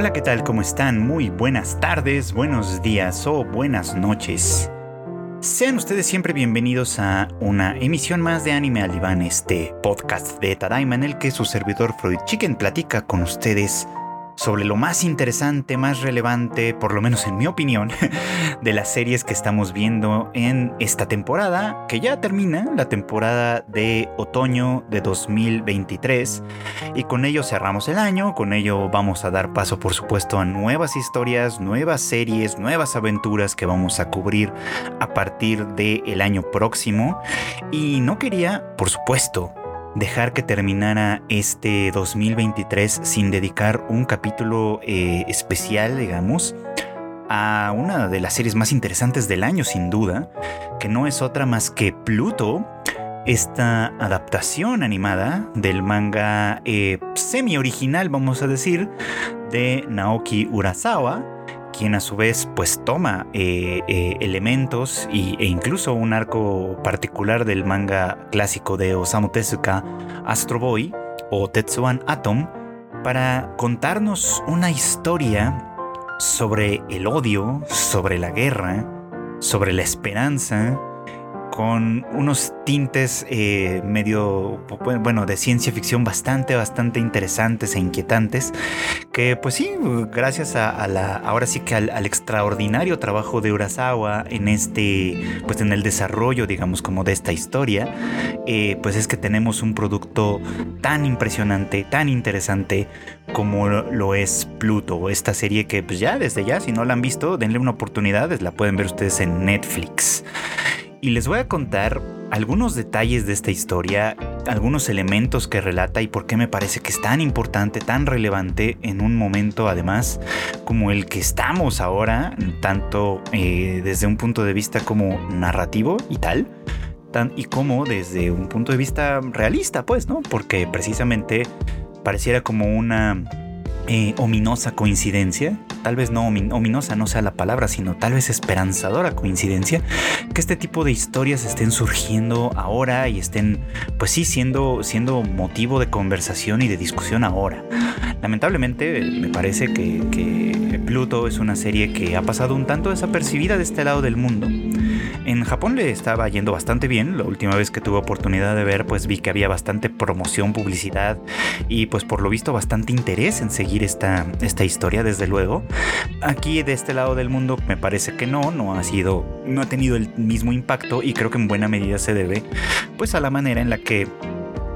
Hola, ¿qué tal? ¿Cómo están? Muy buenas tardes, buenos días o buenas noches. Sean ustedes siempre bienvenidos a una emisión más de Anime al Diván, este podcast de Tadaima en el que su servidor Freud Chicken platica con ustedes sobre lo más interesante, más relevante, por lo menos en mi opinión, de las series que estamos viendo en esta temporada, que ya termina, la temporada de otoño de 2023. Y con ello cerramos el año, con ello vamos a dar paso, por supuesto, a nuevas historias, nuevas series, nuevas aventuras que vamos a cubrir a partir del año próximo. Y no quería, por supuesto, dejar que terminara este 2023 sin dedicar un capítulo eh, especial, digamos, a una de las series más interesantes del año, sin duda, que no es otra más que Pluto, esta adaptación animada del manga eh, semi-original, vamos a decir, de Naoki Urasawa, quien a su vez pues toma eh, eh, elementos e incluso un arco particular del manga clásico de Osamu Tezuka, Astro Boy o Tetsuan Atom, para contarnos una historia sobre el odio, sobre la guerra, sobre la esperanza, con unos tintes eh, medio, bueno, de ciencia ficción bastante, bastante interesantes e inquietantes, que pues sí, gracias a, la, ahora sí que al, extraordinario trabajo de Urasawa en este, pues en el desarrollo, digamos, como de esta historia, eh, pues es que tenemos un producto tan impresionante, tan interesante como lo es Pluto, esta serie que pues ya desde ya, si no la han visto, denle una oportunidad, la pueden ver ustedes en Netflix y les voy a contar algunos detalles de esta historia, algunos elementos que relata y por qué me parece que es tan importante, tan relevante en un momento además como el que estamos ahora, tanto eh, desde un punto de vista como narrativo y tal, tan, y como desde un punto de vista realista, pues, ¿no? Porque precisamente pareciera como una eh, ominosa coincidencia, tal vez no ominosa no sea la palabra, sino tal vez esperanzadora coincidencia, que este tipo de historias estén surgiendo ahora y estén, pues sí, siendo, siendo motivo de conversación y de discusión ahora. Lamentablemente, me parece que, que Pluto es una serie que ha pasado un tanto desapercibida de este lado del mundo. En Japón le estaba yendo bastante bien. La última vez que tuve oportunidad de ver, pues vi que había bastante promoción, publicidad y pues por lo visto bastante interés en seguir esta, esta historia, desde luego. Aquí de este lado del mundo me parece que no, no ha sido, no ha tenido el mismo impacto y creo que en buena medida se debe pues a la manera en la que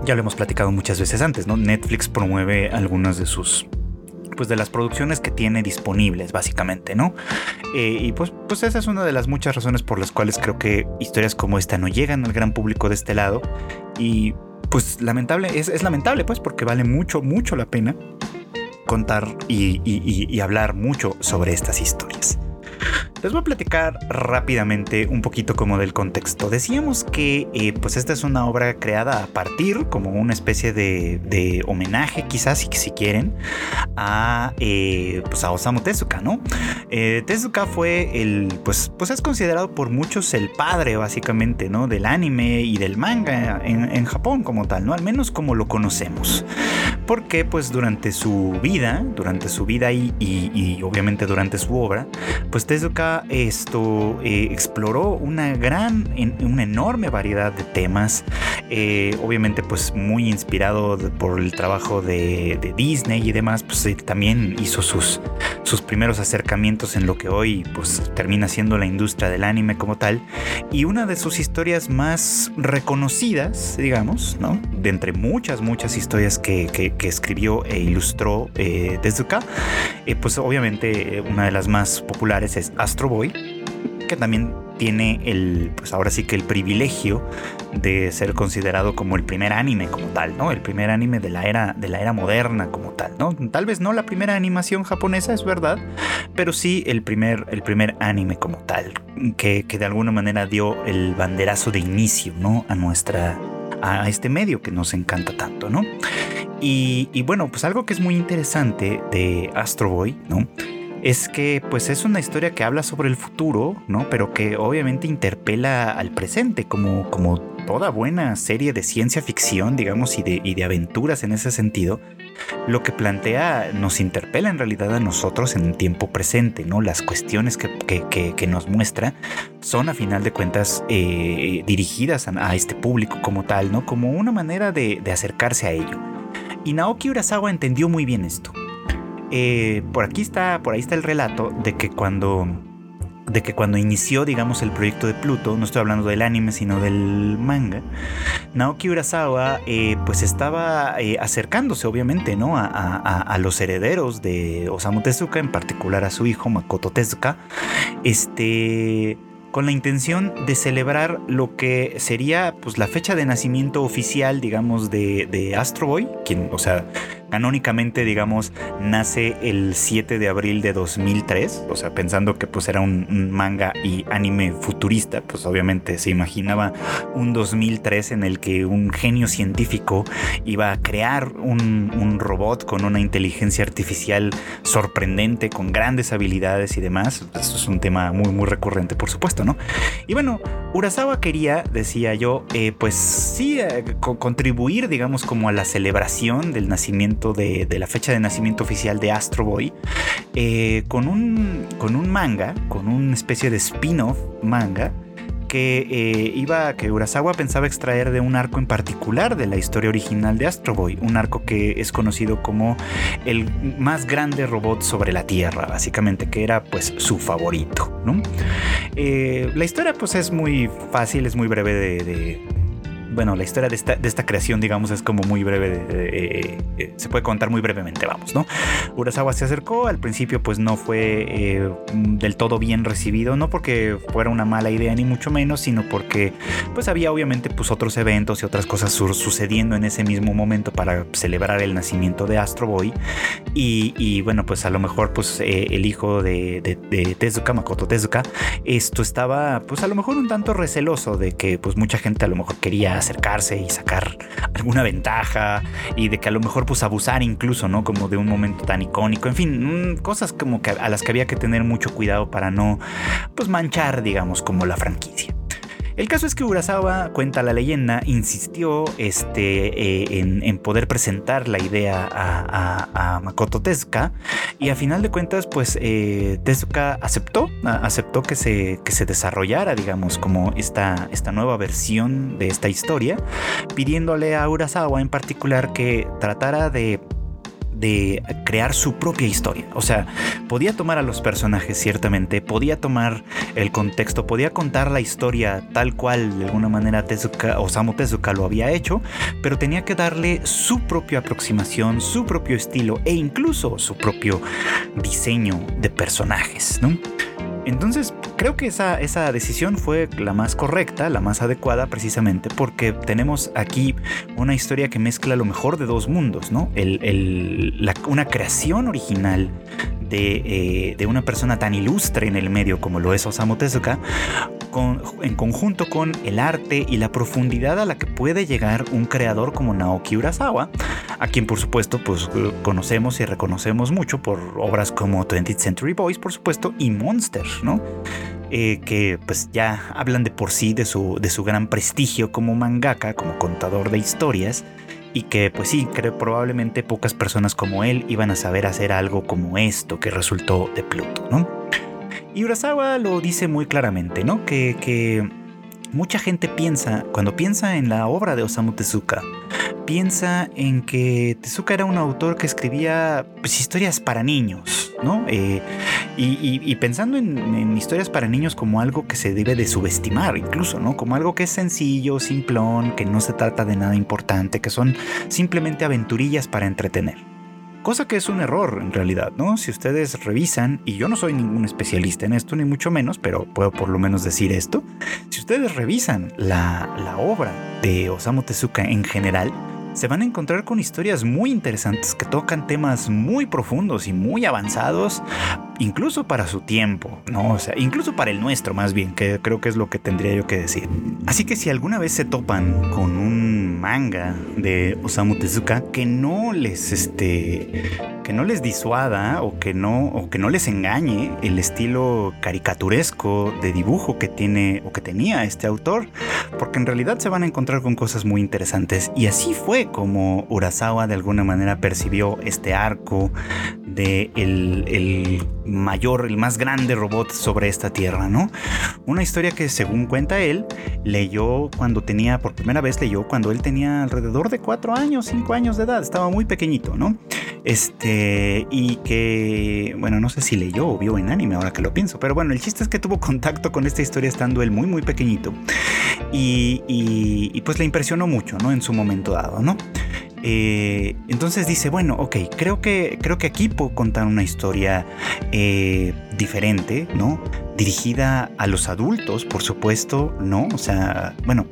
ya lo hemos platicado muchas veces antes, ¿no? Netflix promueve algunas de sus pues de las producciones que tiene disponibles básicamente, ¿no? Eh, y pues, pues esa es una de las muchas razones por las cuales creo que historias como esta no llegan al gran público de este lado y pues lamentable, es, lamentable pues porque vale mucho, mucho la pena contar y hablar mucho sobre estas historias. Les voy a platicar rápidamente un poquito como del contexto. Decíamos que eh, pues esta es una obra creada a partir, como una especie de, homenaje quizás, si, quieren, a, eh, pues a Osamu Tezuka, ¿no? Eh, Tezuka fue el, pues, pues es considerado por muchos el padre básicamente, ¿no? Del anime y del manga en, Japón como tal, ¿no? Al menos como lo conocemos. Porque pues durante su vida, durante su vida y, y obviamente durante su obra, pues Tezuka esto eh, exploró una gran, una enorme variedad de temas, eh, obviamente pues muy inspirado por el trabajo de, Disney y demás, pues eh, también hizo sus, sus primeros acercamientos en lo que hoy pues termina siendo la industria del anime como tal, y una de sus historias más reconocidas, digamos, ¿no? De entre muchas, muchas historias que, escribió e ilustró desde acá, pues obviamente una de las más populares es Astro Boy, que también tiene el, pues ahora sí que el privilegio de ser considerado como el primer anime como tal, ¿no? El primer anime de la era, de la era moderna como tal, ¿no? Tal vez no la primera animación japonesa, es verdad, pero sí el primer, el primer anime como tal, que, de alguna manera dio el banderazo de inicio, ¿no? A nuestra, a este medio que nos encanta tanto, ¿no? Y, y bueno, pues algo que es muy interesante de Astro Boy, ¿no? Es que pues es una historia que habla sobre el futuro, ¿no? Pero que obviamente interpela al presente, como, como toda buena serie de ciencia ficción, digamos, y de, y de aventuras en ese sentido. Lo que plantea nos interpela en realidad a nosotros en el tiempo presente, ¿no? Las cuestiones que, que, nos muestra son a final de cuentas eh, dirigidas a, este público como tal, ¿no? Como una manera de, de acercarse a ello. Y Naoki Urasawa entendió muy bien esto. Eh, por aquí está, por ahí está el relato de que cuando de que cuando inició, digamos, el proyecto de Pluto, no estoy hablando del anime, sino del manga, Naoki Urasawa, eh, pues estaba eh, acercándose, obviamente, ¿no? A, los herederos de Osamu Tezuka, en particular a su hijo Makoto Tezuka, este con la intención de celebrar lo que sería pues la fecha de nacimiento oficial, digamos, de, de Astro Boy, quien, o sea, canónicamente, digamos, nace el 7 de abril de 2003, o sea, pensando que pues era un, manga y anime futurista, pues obviamente se imaginaba un 2003 en el que un genio científico iba a crear un, robot con una inteligencia artificial sorprendente, con grandes habilidades y demás. Eso es un tema muy, muy recurrente, por supuesto, ¿no? Y bueno, Urasawa quería, decía yo, eh, pues sí, eh, contribuir, digamos, como a la celebración del nacimiento de, la fecha de nacimiento oficial de Astro Boy, eh, con, un, con un manga, con una especie de spin-off manga, que eh, iba, que Urasawa pensaba extraer de un arco en particular de la historia original de Astro Boy, un arco que es conocido como el más grande robot sobre la Tierra, básicamente, que era pues su favorito. Eh, la historia pues es muy fácil, es muy breve de bueno, la historia de esta, de esta creación, digamos, es como muy breve, eh, eh, se puede contar muy brevemente, vamos, ¿no? Urasawa se acercó, al principio pues no fue eh, del todo bien recibido, no porque fuera una mala idea ni mucho menos, sino porque pues había obviamente pues otros eventos y otras cosas sucediendo en ese mismo momento para celebrar el nacimiento de Astro Boy y, bueno, pues a lo mejor pues el hijo de, de, Tezuka, Makoto Tezuka, esto estaba pues a lo mejor un tanto receloso de que pues mucha gente a lo mejor quería acercarse y sacar alguna ventaja y de que a lo mejor pues abusar incluso, ¿no? Como de un momento tan icónico, en fin, mm, cosas como que a las que había que tener mucho cuidado para no pues manchar, digamos, como la franquicia. El caso es que Urasawa, cuenta la leyenda, insistió este, eh, en, poder presentar la idea a, Makoto Tezuka y a final de cuentas pues eh, Tezuka aceptó, aceptó que se, que se desarrollara digamos como esta, esta nueva versión de esta historia, pidiéndole a Urasawa en particular que tratara de de crear su propia historia. O sea, podía tomar a los personajes ciertamente, podía tomar el contexto, podía contar la historia tal cual de alguna manera Tezuka, Osamu Tezuka lo había hecho, pero tenía que darle su propia aproximación, su propio estilo e incluso su propio diseño de personajes, ¿no? Entonces, creo que esa, esa decisión fue la más correcta, la más adecuada, precisamente porque tenemos aquí una historia que mezcla lo mejor de dos mundos, ¿no? una creación original eh, de, una persona tan ilustre en el medio como lo es Osamu Tezuka, en conjunto con el arte y la profundidad a la que puede llegar un creador como Naoki Urasawa, a quien por supuesto pues conocemos y reconocemos mucho por obras como 20th Century Boys, por supuesto, y Monster, ¿no? Eh, que pues ya hablan de por sí de su, de su gran prestigio como mangaka, como contador de historias, y que pues sí, creo probablemente pocas personas como él iban a saber hacer algo como esto que resultó de Pluto, ¿no? Y Urasawa lo dice muy claramente, ¿no? Que, que mucha gente piensa, cuando piensa en la obra de Osamu Tezuka, piensa en que Tezuka era un autor que escribía pues, historias para niños, ¿no? Eh, y, pensando en, historias para niños como algo que se debe de subestimar, incluso, ¿no? Como algo que es sencillo, simplón, que no se trata de nada importante, que son simplemente aventurillas para entretener. Cosa que es un error en realidad, ¿no? Si ustedes revisan, y yo no soy ningún especialista en esto, ni mucho menos, pero puedo por lo menos decir esto, si ustedes revisan la, la obra de Osamu Tezuka en general, se van a encontrar con historias muy interesantes que tocan temas muy profundos y muy avanzados, incluso para su tiempo, ¿no? O sea, incluso para el nuestro más bien, que creo que es lo que tendría yo que decir. Así que si alguna vez se topan con un manga de Osamu Tezuka que no les este que no les disuada o que no o que no les engañe el estilo caricaturesco de dibujo que tiene o que tenía este autor, porque en realidad se van a encontrar con cosas muy interesantes y así fue como Urasawa de alguna manera percibió este arco de el, mayor, el más grande robot sobre esta tierra, ¿no? Una historia que según cuenta él, leyó cuando tenía, por primera vez leyó cuando él tenía alrededor de cuatro años, cinco años de edad, estaba muy pequeñito, ¿no? Este, y que, bueno, no sé si leyó o vio en anime ahora que lo pienso, pero bueno, el chiste es que tuvo contacto con esta historia estando él muy, muy pequeñito. Y, y pues le impresionó mucho, ¿no? En su momento dado, ¿no? Eh, entonces dice, bueno, ok, creo que, creo que aquí puedo contar una historia eh, diferente, ¿no? Dirigida a los adultos, por supuesto, ¿no? O sea, bueno,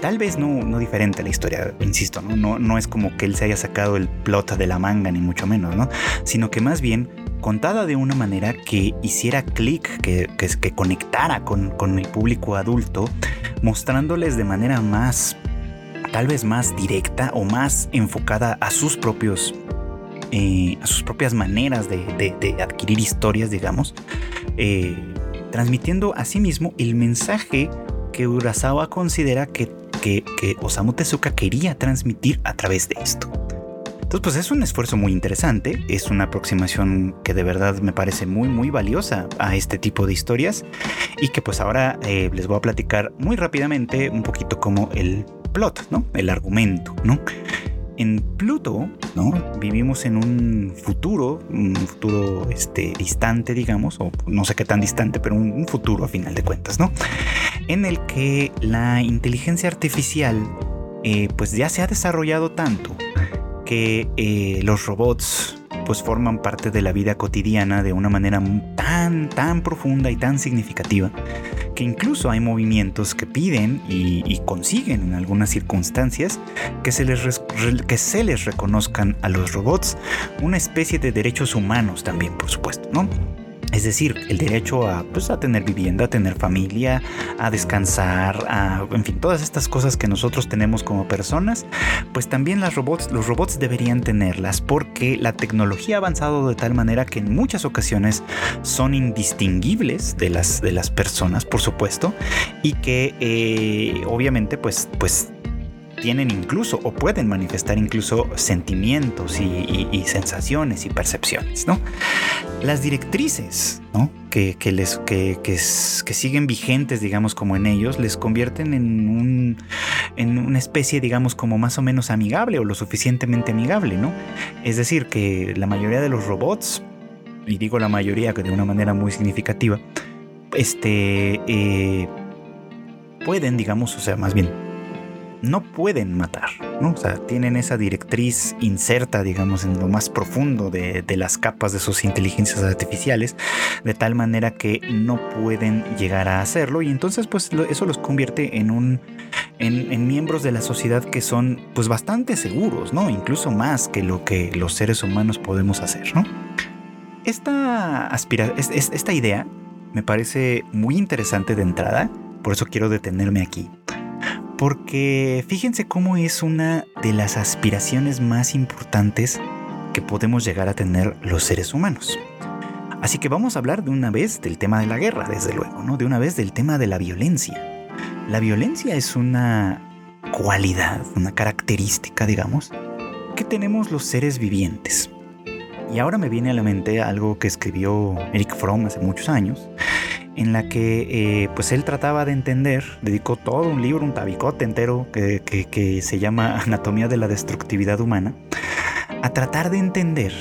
tal vez no, no diferente la historia, insisto, ¿no? ¿no? No es como que él se haya sacado el plot de la manga, ni mucho menos, ¿no? Sino que más bien contada de una manera que hiciera clic, que, que, que, conectara con, con el público adulto, mostrándoles de manera más tal vez más directa o más enfocada a sus propios eh, a sus propias maneras de, adquirir historias, digamos, eh, transmitiendo asimismo el mensaje que Urasawa considera que, que, que, Osamu Tezuka quería transmitir a través de esto. Entonces, pues es un esfuerzo muy interesante, es una aproximación que de verdad me parece muy, muy valiosa a este tipo de historias y que pues ahora eh, les voy a platicar muy rápidamente un poquito como el plot, ¿no? El argumento, ¿no? En Pluto, ¿no? Vivimos en un futuro, un futuro este, distante, digamos, o no sé qué tan distante, pero un, futuro a final de cuentas, ¿no? En el que la inteligencia artificial, eh, pues ya se ha desarrollado tanto que eh, los robots pues forman parte de la vida cotidiana de una manera tan, tan profunda y tan significativa que incluso hay movimientos que piden y, consiguen en algunas circunstancias que se, les que se les reconozcan a los robots una especie de derechos humanos también, por supuesto, ¿no? Es decir, el derecho a, pues, a tener vivienda, a tener familia, a descansar, a, en fin, todas estas cosas que nosotros tenemos como personas, pues también las robots, los robots deberían tenerlas porque la tecnología ha avanzado de tal manera que en muchas ocasiones son indistinguibles de las, de las personas, por supuesto, y que eh, obviamente pues, pues tienen incluso o pueden manifestar incluso sentimientos y, sensaciones y percepciones, ¿no? Las directrices, ¿no? Que, les, que, que, siguen vigentes, digamos, como en ellos, les convierten en, un, en una especie, digamos, como más o menos amigable o lo suficientemente amigable, ¿no? Es decir, que la mayoría de los robots, y digo la mayoría de una manera muy significativa, este, eh, pueden, digamos, o sea, más bien, no pueden matar, ¿no? O sea, tienen esa directriz inserta, digamos, en lo más profundo de, las capas de sus inteligencias artificiales, de tal manera que no pueden llegar a hacerlo y entonces pues eso los convierte en un... En, miembros de la sociedad que son pues bastante seguros, ¿no? Incluso más que lo que los seres humanos podemos hacer, ¿no? Esta, aspira esta idea me parece muy interesante de entrada, por eso quiero detenerme aquí porque fíjense cómo es una de las aspiraciones más importantes que podemos llegar a tener los seres humanos. Así que vamos a hablar de una vez del tema de la guerra, desde luego, ¿no? De una vez del tema de la violencia. La violencia es una cualidad, una característica, digamos, que tenemos los seres vivientes. Y ahora me viene a la mente algo que escribió Eric Fromm hace muchos años, en la que eh, pues él trataba de entender, dedicó todo un libro, un tabicote entero que, que, se llama Anatomía de la Destructividad Humana, a tratar de entender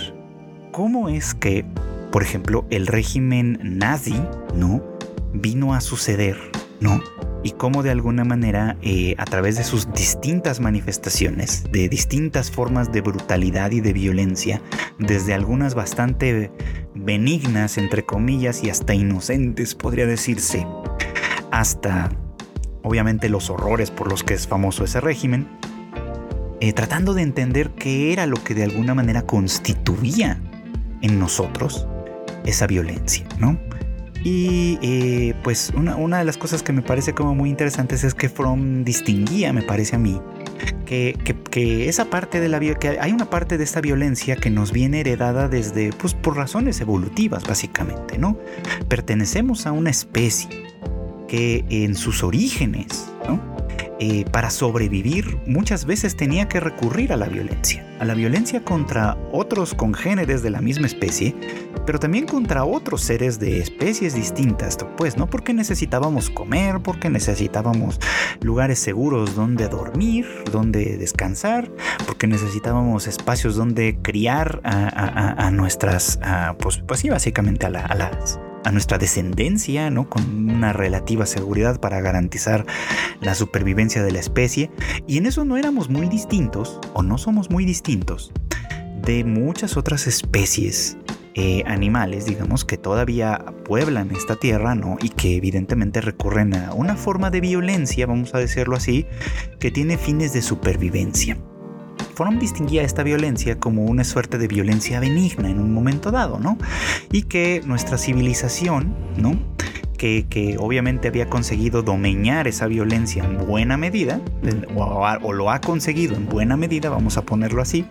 cómo es que, por ejemplo, el régimen nazi, ¿no? Vino a suceder, ¿no? Y cómo de alguna manera eh, a través de sus distintas manifestaciones, de distintas formas de brutalidad y de violencia, desde algunas bastante benignas, entre comillas, y hasta inocentes, podría decirse, hasta obviamente los horrores por los que es famoso ese régimen, eh, tratando de entender qué era lo que de alguna manera constituía en nosotros esa violencia, ¿no? Y eh, pues una, una, de las cosas que me parece como muy interesantes es que Fromm distinguía, me parece a mí, Que, que, esa parte de la que hay una parte de esta violencia que nos viene heredada desde, pues, por razones evolutivas, básicamente, ¿no? Pertenecemos a una especie que en sus orígenes, ¿no? Eh, para sobrevivir muchas veces tenía que recurrir a la violencia, a la violencia contra otros congéneres de la misma especie, pero también contra otros seres de especies distintas, pues, ¿no? Porque necesitábamos comer, porque necesitábamos lugares seguros donde dormir, donde descansar, porque necesitábamos espacios donde criar a, nuestras, pues, pues sí, básicamente a las a nuestra descendencia, ¿no? Con una relativa seguridad para garantizar la supervivencia de la especie. Y en eso no éramos muy distintos, o no somos muy distintos, de muchas otras especies eh, animales, digamos, que todavía pueblan esta tierra, ¿no? Y que evidentemente recurren a una forma de violencia, vamos a decirlo así, que tiene fines de supervivencia. Fromm distinguía esta violencia como una suerte de violencia benigna en un momento dado, ¿no? Y que nuestra civilización, ¿no? Que, obviamente había conseguido domeñar esa violencia en buena medida, o, lo ha conseguido en buena medida, vamos a ponerlo así,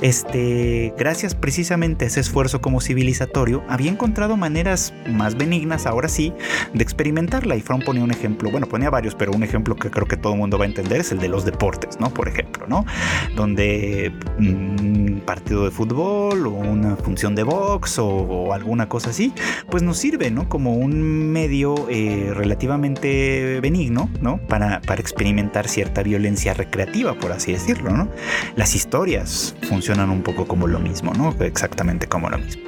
este, gracias precisamente a ese esfuerzo como civilizatorio, había encontrado maneras más benignas, ahora sí, de experimentarla. Y Fromm ponía un ejemplo, bueno, ponía varios, pero un ejemplo que creo que todo el mundo va a entender es el de los deportes, ¿no? Por ejemplo, ¿no? Donde un partido de fútbol o una función de box o, alguna cosa así, pues nos sirve, ¿no? Como un medio eh, relativamente benigno, ¿no? Para, para experimentar cierta violencia recreativa, por así decirlo, ¿no? Las historias funcionan un poco como lo mismo, ¿no? Exactamente como lo mismo.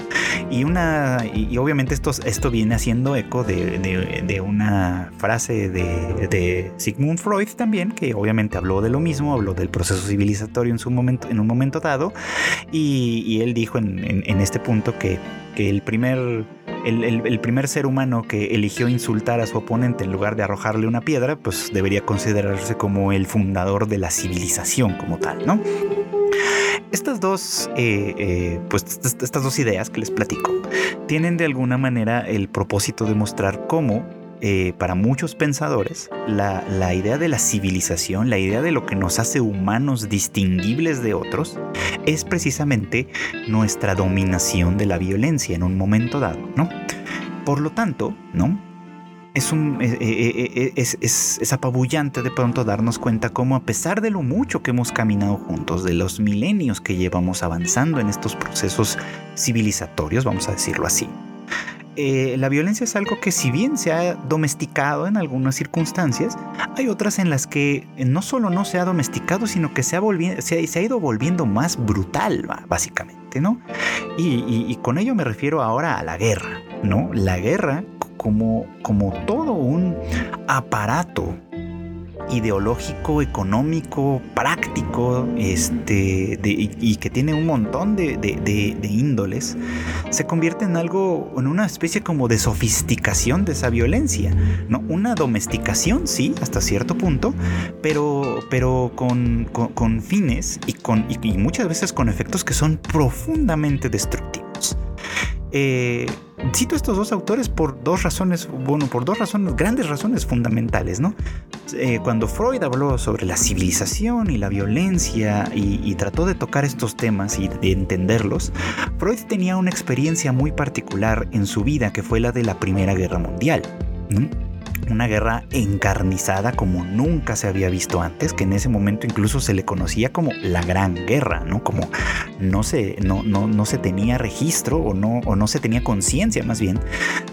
Y una. Y, obviamente esto, esto viene haciendo eco de, una frase de, Sigmund Freud también, que obviamente habló de lo mismo, habló del proceso civilizatorio en su momento, en un momento dado. Y, él dijo en, este punto que, el primer. El, primer ser humano que eligió insultar a su oponente en lugar de arrojarle una piedra, pues debería considerarse como el fundador de la civilización como tal, ¿no? Estas dos, eh, eh, pues estas dos ideas que les platico tienen de alguna manera el propósito de mostrar cómo eh, para muchos pensadores, la, idea de la civilización, la idea de lo que nos hace humanos distinguibles de otros, es precisamente nuestra dominación de la violencia en un momento dado, ¿no? Por lo tanto, ¿no? es, un, eh, eh, es, apabullante de pronto darnos cuenta cómo a pesar de lo mucho que hemos caminado juntos, de los milenios que llevamos avanzando en estos procesos civilizatorios, vamos a decirlo así, la violencia es algo que si bien se ha domesticado en algunas circunstancias, hay otras en las que no solo no se ha domesticado, sino que se ha, se ha ido volviendo más brutal, básicamente, ¿no? Y, y, con ello me refiero ahora a la guerra, ¿no? La guerra como, como todo un aparato ideológico, económico, práctico, este, y, que tiene un montón de, índoles, se convierte en algo, en una especie como de sofisticación de esa violencia, ¿no? Una domesticación, sí, hasta cierto punto, pero, pero con, fines y, con, y muchas veces con efectos que son profundamente destructivos. Eh, cito estos dos autores por dos razones, bueno, por dos razones, grandes razones fundamentales, ¿no? Eh, cuando Freud habló sobre la civilización y la violencia y, trató de tocar estos temas y de entenderlos, Freud tenía una experiencia muy particular en su vida que fue la de la Primera Guerra Mundial. ¿no? Una guerra encarnizada como nunca se había visto antes, que en ese momento incluso se le conocía como la Gran Guerra, ¿no? Como no se, no, no, no se tenía registro o no, o no se tenía conciencia más bien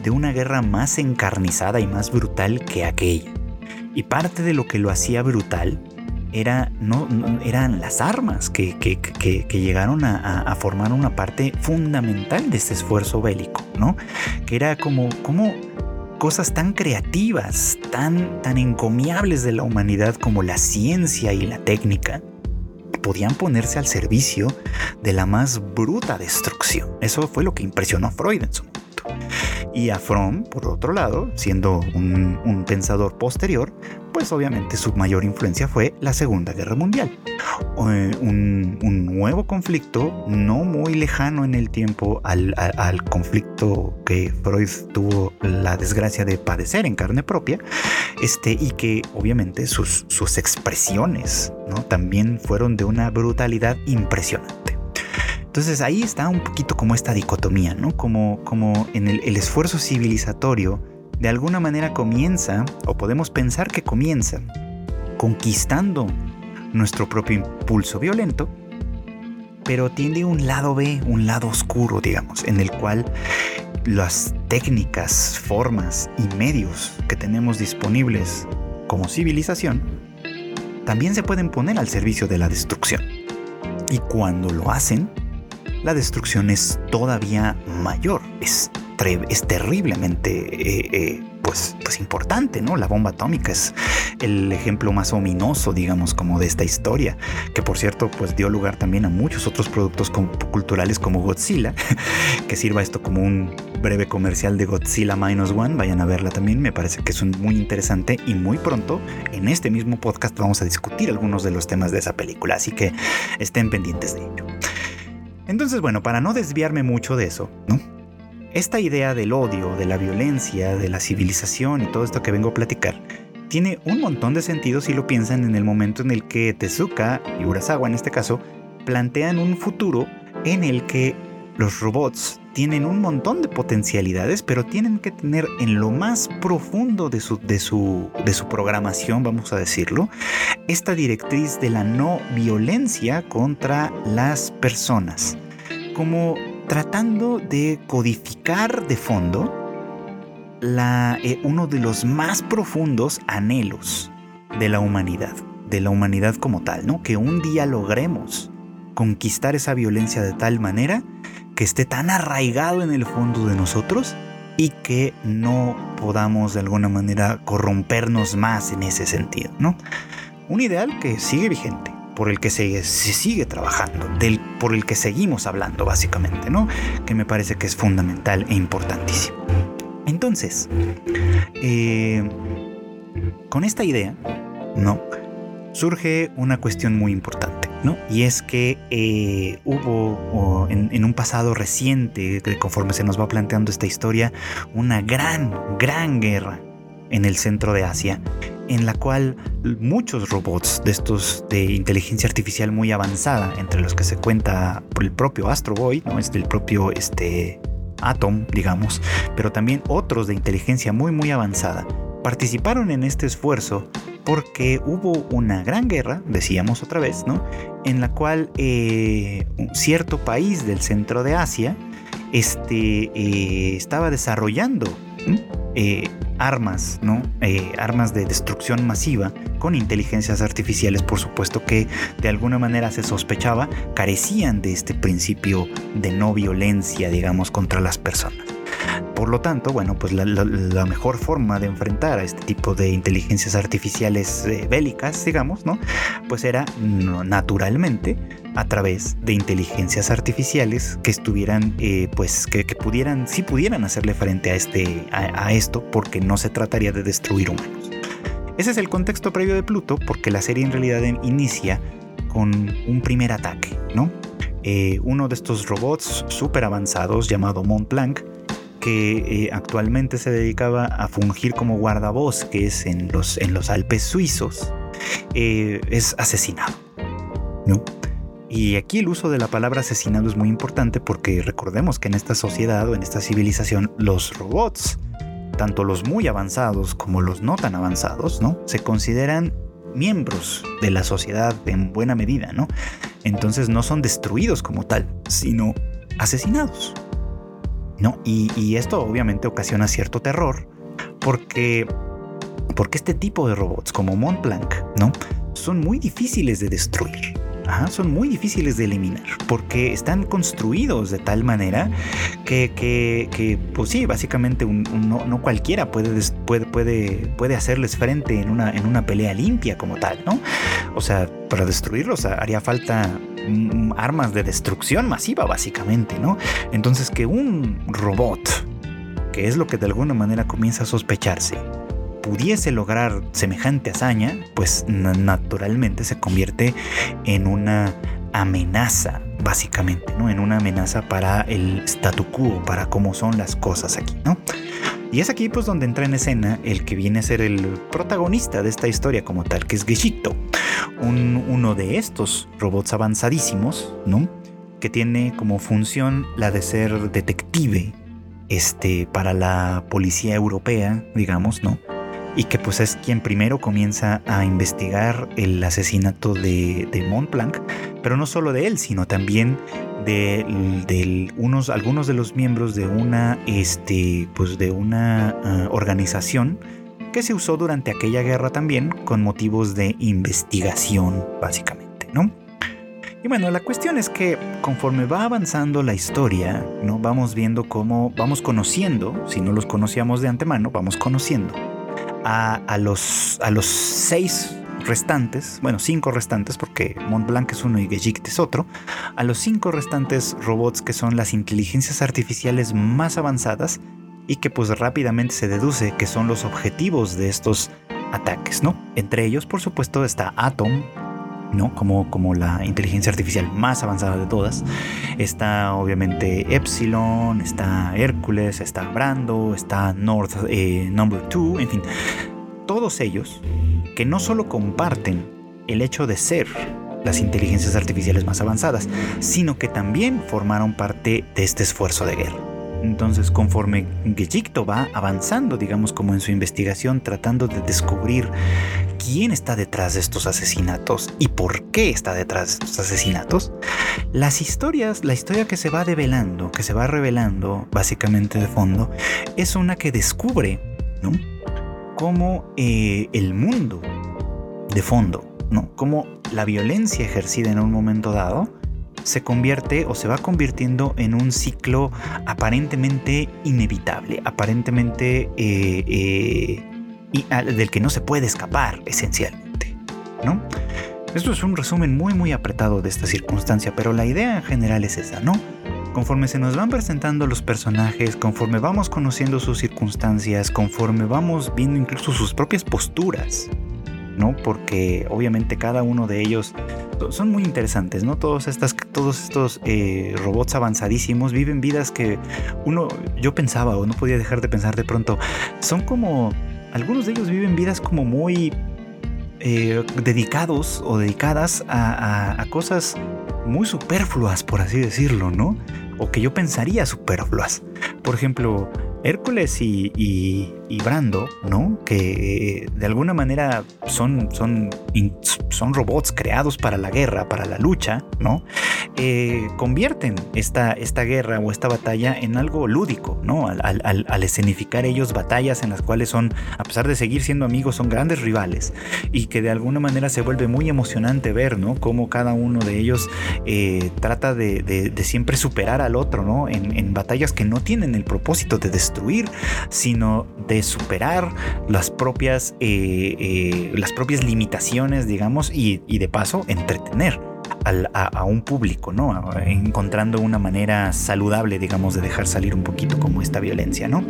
de una guerra más encarnizada y más brutal que aquella. Y parte de lo que lo hacía brutal era, no, eran las armas que, que, llegaron a, formar una parte fundamental de este esfuerzo bélico, ¿no? Que era como, como cosas tan creativas, tan, tan encomiables de la humanidad como la ciencia y la técnica, podían ponerse al servicio de la más bruta destrucción. Eso fue lo que impresionó a Freud en su momento. Y a Fromm, por otro lado, siendo un, un pensador posterior, pues obviamente su mayor influencia fue la Segunda Guerra Mundial. Eh, un, nuevo conflicto, no muy lejano en el tiempo al, conflicto que Freud tuvo la desgracia de padecer en carne propia, este, y que obviamente sus, sus expresiones ¿no? también fueron de una brutalidad impresionante. Entonces ahí está un poquito como esta dicotomía, ¿no? Como, como en el, el esfuerzo civilizatorio de alguna manera comienza, o podemos pensar que comienza, conquistando nuestro propio impulso violento, pero tiene un lado B, un lado oscuro, digamos, en el cual las técnicas, formas y medios que tenemos disponibles como civilización también se pueden poner al servicio de la destrucción. Y cuando lo hacen, la destrucción es todavía mayor, es, terriblemente eh, eh, pues, pues importante, ¿no? La bomba atómica es el ejemplo más ominoso, digamos, como de esta historia, que por cierto, pues dio lugar también a muchos otros productos culturales como Godzilla, que sirva esto como un breve comercial de Godzilla Minus One, vayan a verla también, me parece que es muy interesante y muy pronto en este mismo podcast vamos a discutir algunos de los temas de esa película, así que estén pendientes de ello. Entonces, bueno, para no desviarme mucho de eso, ¿no? Esta idea del odio, de la violencia, de la civilización y todo esto que vengo a platicar, tiene un montón de sentido si lo piensan en el momento en el que Tezuka y Urasawa en este caso plantean un futuro en el que los robots tienen un montón de potencialidades, pero tienen que tener en lo más profundo de su, de su, de su programación, vamos a decirlo, esta directriz de la no violencia contra las personas, como tratando de codificar de fondo la, eh, uno de los más profundos anhelos de la humanidad, de la humanidad como tal, ¿no? Que un día logremos conquistar esa violencia de tal manera que esté tan arraigado en el fondo de nosotros y que no podamos de alguna manera corrompernos más en ese sentido, ¿no? Un ideal que sigue vigente, por el que se, sigue trabajando, por el que seguimos hablando básicamente, ¿no? Que me parece que es fundamental e importantísimo. Entonces, eh, con esta idea, ¿no? Surge una cuestión muy importante. Y es que eh, hubo en, un pasado reciente, conforme se nos va planteando esta historia, una gran, gran guerra en el centro de Asia, en la cual muchos robots de estos de inteligencia artificial muy avanzada, entre los que se cuenta por el propio Astro Boy, ¿no? es del propio este, Atom, digamos, pero también otros de inteligencia muy muy avanzada, participaron en este esfuerzo porque hubo una gran guerra, decíamos otra vez, ¿no? En la cual eh, un cierto país del centro de Asia este, eh, estaba desarrollando eh, armas, ¿no? armas de destrucción masiva con inteligencias artificiales, por supuesto que de alguna manera se sospechaba carecían de este principio de no violencia, digamos, contra las personas. Por lo tanto, bueno, pues la, mejor forma de enfrentar a este tipo de inteligencias artificiales eh, bélicas, digamos, ¿no? Pues era naturalmente a través de inteligencias artificiales que estuvieran, eh, pues que, pudieran, sí pudieran hacerle frente a, este, a, esto, porque no se trataría de destruir humanos. Ese es el contexto previo de Pluto, porque la serie en realidad inicia con un primer ataque, ¿no? Eh, uno de estos robots súper avanzados llamado Mont Blanc que eh, actualmente se dedicaba a fungir como guardabosques en los, en los Alpes suizos, eh, es asesinado. ¿no? Y aquí el uso de la palabra asesinado es muy importante porque recordemos que en esta sociedad o en esta civilización los robots, tanto los muy avanzados como los no tan avanzados, ¿no? se consideran miembros de la sociedad en buena medida, ¿no? Entonces no son destruidos como tal, sino asesinados. ¿No? Y, esto obviamente ocasiona cierto terror porque, porque este tipo de robots como Mont Blanc, ¿no? Son muy difíciles de destruir. son muy difíciles de eliminar porque están construidos de tal manera que, que, pues sí, básicamente no, cualquiera puede, puede, puede, puede hacerles frente en una, en una pelea limpia como tal, ¿no? O sea, para destruirlos haría falta armas de destrucción masiva, básicamente, ¿no? Entonces que un robot, que es lo que de alguna manera comienza a sospecharse, pudiese lograr semejante hazaña, pues naturalmente se convierte en una amenaza, básicamente, ¿no? En una amenaza para el statu quo, para cómo son las cosas aquí, ¿no? Y es aquí pues donde entra en escena el que viene a ser el protagonista de esta historia como tal, que es Geshito, un, uno de estos robots avanzadísimos, ¿no? Que tiene como función la de ser detective este, para la policía europea, digamos, ¿no? Y que pues es quien primero comienza a investigar el asesinato de, de Montblanc, pero no solo de él, sino también de, unos, algunos de los miembros de una, este, pues de una ah, organización que se usó durante aquella guerra también con motivos de investigación, básicamente, ¿no? Y bueno, la cuestión es que conforme va avanzando la historia, ¿no? Vamos viendo cómo vamos conociendo, si no los conocíamos de antemano, vamos conociendo a, a los, a los seis restantes, bueno, cinco restantes, porque Mont Blanc es uno y Gejikt es otro, a los cinco restantes robots que son las inteligencias artificiales más avanzadas y que pues rápidamente se deduce que son los objetivos de estos ataques, ¿no? Entre ellos, por supuesto, está Atom, ¿no? Como, como la inteligencia artificial más avanzada de todas. Está obviamente Epsilon, está Hércules, está Brando, está North eh, Number 2, en fin. Todos ellos que no solo comparten el hecho de ser las inteligencias artificiales más avanzadas, sino que también formaron parte de este esfuerzo de guerra. Entonces, conforme Gejicto va avanzando, digamos, como en su investigación, tratando de descubrir quién está detrás de estos asesinatos y por qué está detrás de estos asesinatos, las historias, la historia que se va develando, que se va revelando básicamente de fondo, es una que descubre, ¿no? Cómo eh, el mundo de fondo, ¿no? Cómo la violencia ejercida en un momento dado se convierte o se va convirtiendo en un ciclo aparentemente inevitable, aparentemente eh, eh, y, del que no se puede escapar esencialmente, ¿no? Esto es un resumen muy muy apretado de esta circunstancia, pero la idea en general es esa, ¿no? Conforme se nos van presentando los personajes, conforme vamos conociendo sus circunstancias, conforme vamos viendo incluso sus propias posturas, ¿no? Porque obviamente cada uno de ellos son muy interesantes, ¿no? Todos, estas, todos estos eh, robots avanzadísimos viven vidas que uno, yo pensaba o no podía dejar de pensar de pronto, son como, algunos de ellos viven vidas como muy eh, dedicados o dedicadas a, a cosas muy superfluas, por así decirlo, ¿no? O que yo pensaría superfluas. Por ejemplo, Hércules y, y, Brando, ¿no? Que de alguna manera son, son, son robots creados para la guerra, para la lucha, ¿no? Eh, convierten esta, esta guerra o esta batalla en algo lúdico, ¿no? Al, escenificar ellos batallas en las cuales son, a pesar de seguir siendo amigos, son grandes rivales y que de alguna manera se vuelve muy emocionante ver, ¿no? Cómo cada uno de ellos eh, trata de, siempre superar al otro, ¿no? En, en batallas que no tienen el propósito de destruir, sino de superar las propias, eh, eh, las propias limitaciones, digamos, y, de paso entretener. a, un público, ¿no? Encontrando una manera saludable, digamos, de dejar salir un poquito como esta violencia, ¿no?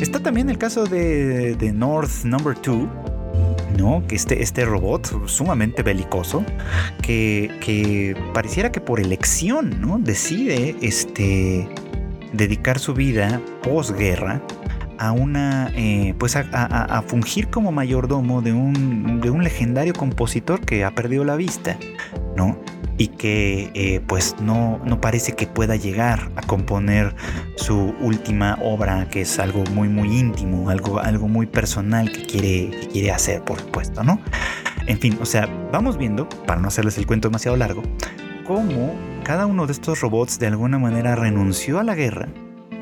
Está también el caso de, North Number 2, ¿no? Que este, este robot sumamente belicoso, que, que, pareciera que por elección, ¿no? Decide este, dedicar su vida posguerra a una eh, pues a, fungir como mayordomo de un, de un legendario compositor que ha perdido la vista, ¿no? Y que eh, pues no, no parece que pueda llegar a componer su última obra, que es algo muy muy íntimo, algo, algo muy personal que quiere, que quiere hacer, por supuesto, ¿no? En fin, o sea, vamos viendo, para no hacerles el cuento demasiado largo, cómo cada uno de estos robots de alguna manera renunció a la guerra